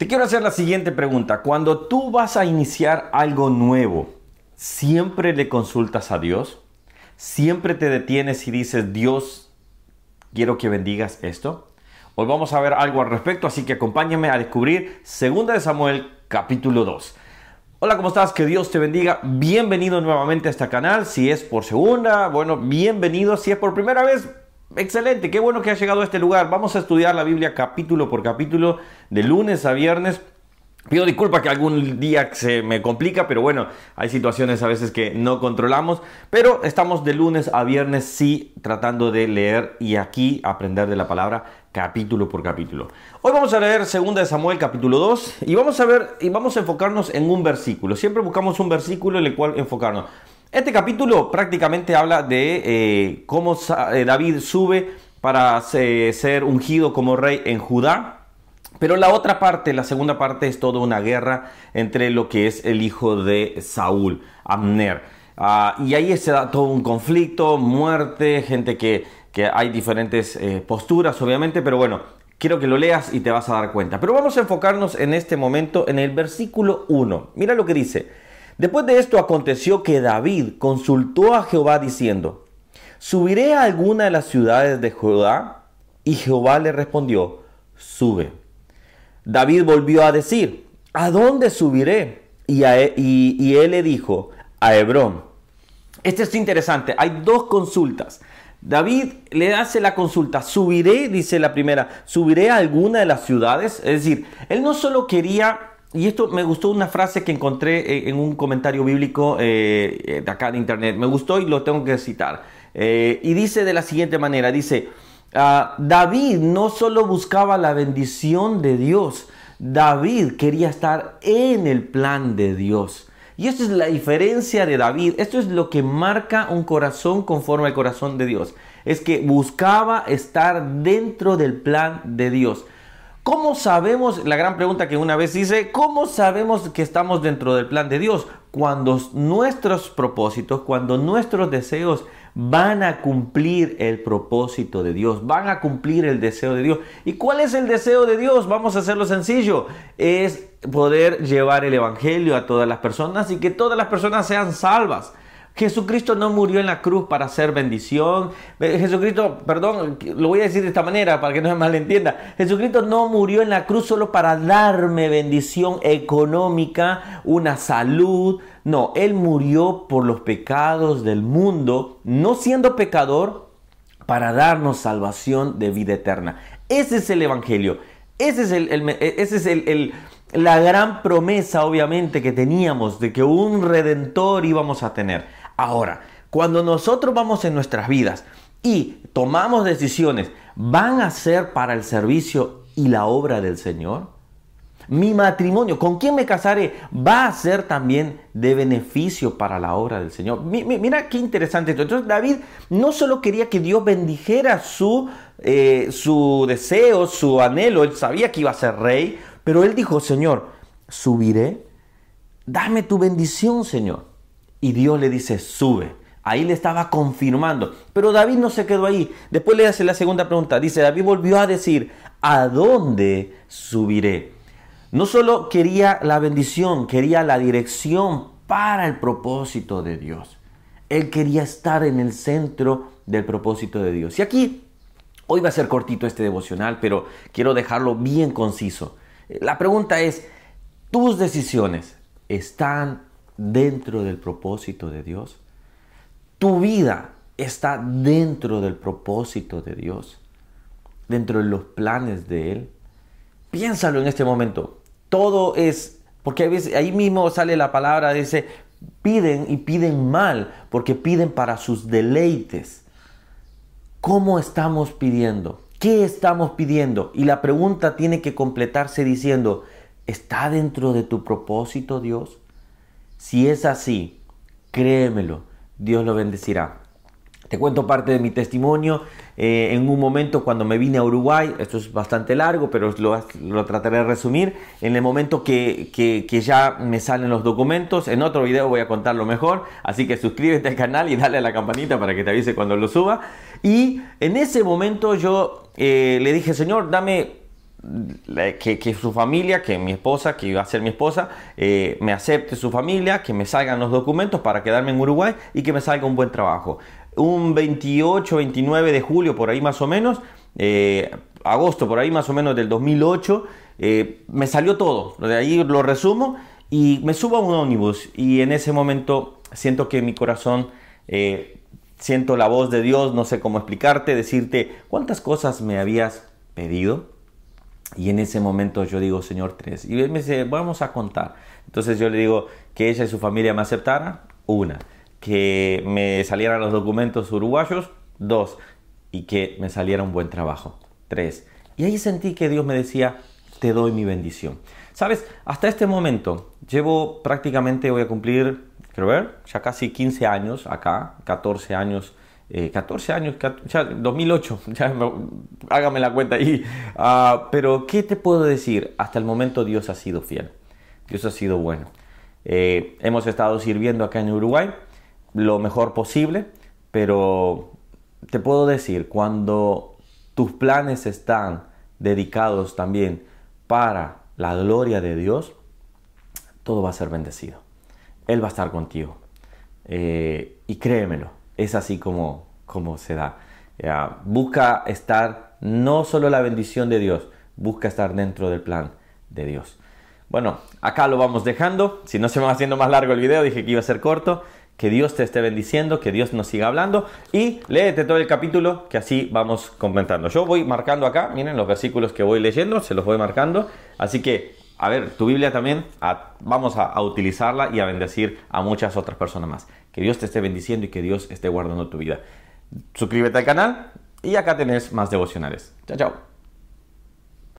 Te quiero hacer la siguiente pregunta. Cuando tú vas a iniciar algo nuevo, ¿siempre le consultas a Dios? ¿Siempre te detienes y dices, Dios, quiero que bendigas esto? Hoy vamos a ver algo al respecto, así que acompáñame a descubrir 2 de Samuel capítulo 2. Hola, ¿cómo estás? Que Dios te bendiga. Bienvenido nuevamente a este canal. Si es por segunda, bueno, bienvenido. Si es por primera vez, excelente. Qué bueno que has llegado a este lugar. Vamos a estudiar la Biblia capítulo por capítulo, de lunes a viernes. Pido disculpas que algún día se me complica, pero bueno, hay situaciones a veces que no controlamos. Pero estamos de lunes a viernes, sí, tratando de leer y aquí aprender de la palabra capítulo por capítulo. Hoy vamos a leer 2 de Samuel capítulo 2 y vamos a ver y vamos a enfocarnos en un versículo. Siempre buscamos un versículo en el cual enfocarnos. Este capítulo prácticamente habla de eh, cómo eh, David sube para ser ungido como rey en Judá. Pero la otra parte, la segunda parte, es toda una guerra entre lo que es el hijo de Saúl, Abner. Ah, y ahí se da todo un conflicto, muerte, gente que hay diferentes eh, posturas, obviamente, pero bueno, quiero que lo leas y te vas a dar cuenta. Pero vamos a enfocarnos en este momento en el versículo 1. Mira lo que dice. Después de esto aconteció que David consultó a Jehová diciendo, ¿subiré a alguna de las ciudades de Judá? Y Jehová le respondió, sube. David volvió a decir, ¿a dónde subiré? Y, e, y él le dijo, a Hebrón. Este es interesante, hay dos consultas. David le hace la consulta, subiré, dice la primera, subiré a alguna de las ciudades. Es decir, él no solo quería, y esto me gustó una frase que encontré eh, en un comentario bíblico eh, eh, de acá de internet, me gustó y lo tengo que citar. y dice de la siguiente manera, dice, ah, David no solo buscaba la bendición de Dios, David quería estar en el plan de Dios. Y esto es la diferencia de David. Esto es lo que marca un corazón conforme al corazón de Dios. Es que buscaba estar dentro del plan de Dios. ¿Cómo sabemos, la gran pregunta que una vez hice, cómo sabemos que estamos dentro del plan de Dios? Cuando nuestros propósitos, cuando nuestros deseos van a cumplir el propósito de Dios, van a cumplir el deseo de Dios. ¿Y cuál es el deseo de Dios? Vamos a hacerlo sencillo. Es poder llevar el Evangelio a todas las personas y que todas las personas sean salvas. Jesucristo no murió en la cruz para hacer bendición. Jesucristo, perdón, lo voy a decir de esta manera para que no se malentienda. Jesucristo no murió en la cruz solo para darme bendición económica, una salud. No, Él murió por los pecados del mundo, no siendo pecador, para darnos salvación de vida eterna. Ese es el Evangelio. Ese es, el, ese es el, la gran promesa, obviamente, que teníamos de que un redentor íbamos a tener. Ahora, cuando nosotros vamos en nuestras vidas y tomamos decisiones, ¿van a ser para el servicio y la obra del Señor? Mi matrimonio, ¿con quién me casaré? Va a ser también de beneficio para la obra del Señor. Mira qué interesante esto. Entonces David no solo quería que Dios bendijera su, eh, su deseo, su anhelo, él sabía que iba a ser rey, pero él dijo, Señor, subiré, dame tu bendición, Señor y Dios le dice, sube. Ahí le estaba confirmando. Pero David no se quedó ahí. Después le hace la segunda pregunta. Dice, David volvió a decir, ¿a dónde subiré? No solo quería la bendición, quería la dirección para el propósito de Dios. Él quería estar en el centro del propósito de Dios. Y aquí, hoy va a ser cortito este devocional, pero quiero dejarlo bien conciso. La pregunta es, ¿tus decisiones están dentro del propósito de Dios? ¿Tu vida está dentro del propósito de Dios? ¿Dentro de los planes de Él? Piénsalo en este momento. Todo es, porque ahí mismo sale la palabra, dice, piden y piden mal, porque piden para sus deleites. ¿Cómo estamos pidiendo? ¿Qué estamos pidiendo? Y la pregunta tiene que completarse diciendo, ¿está dentro de tu propósito Dios? Si es así, créemelo, Dios lo bendecirá. Te cuento parte de mi testimonio. Eh, en un momento cuando me vine a Uruguay, esto es bastante largo, pero lo, trataré de resumir. En el momento que, que, ya me salen los documentos, en otro video voy a contarlo mejor. Así que suscríbete al canal y dale a la campanita para que te avise cuando lo suba. Y en ese momento yo eh, le dije, Señor, dame que, su familia, que mi esposa, que iba a ser mi esposa, eh, me acepte su familia, que me salgan los documentos para quedarme en Uruguay y que me salga un buen trabajo. Un 28, 29 de julio, por ahí más o menos, eh, agosto, por ahí más o menos del 2008, eh, me salió todo. De ahí lo resumo y me subo a un ómnibus y en ese momento siento que mi corazón siento la voz de Dios, no sé cómo explicarte, decirte cuántas cosas me habías pedido. Y en ese momento yo digo, Señor, tres. Y él me dice, vamos a contar. Entonces yo le digo que ella y su familia me aceptaran, una. Que me salieran los documentos uruguayos, dos. Y que me saliera un buen trabajo, tres. Y ahí sentí que Dios me decía, te doy mi bendición. Sabes, hasta este momento llevo prácticamente, voy a cumplir quiero ver, ya casi 15 años acá, 14 años, 14 eh, años, ya 2008, ya hágame la cuenta ahí. Ah, pero, ¿qué te puedo decir? Hasta el momento Dios ha sido fiel, Dios ha sido bueno. Eh, hemos estado sirviendo acá en Uruguay lo mejor posible, pero te puedo decir, cuando tus planes están dedicados también para la gloria de Dios, todo va a ser bendecido. Él va a estar contigo. Eh, y créemelo, es así como, como se da. busca estar, no solo la bendición de Dios, busca estar dentro del plan de Dios. Bueno, acá lo vamos dejando. Si no se me va haciendo más largo el video, dije que iba a ser corto. Que Dios te esté bendiciendo, que Dios nos siga hablando y léete todo el capítulo que así vamos comentando. Yo voy marcando acá, miren los versículos que voy leyendo, se los voy marcando. Así que a ver, tu Biblia también, vamos a, utilizarla y a bendecir a muchas otras personas más. Que Dios te esté bendiciendo y que Dios esté guardando tu vida. Suscríbete al canal y acá tenés más devocionales. Chao, chao.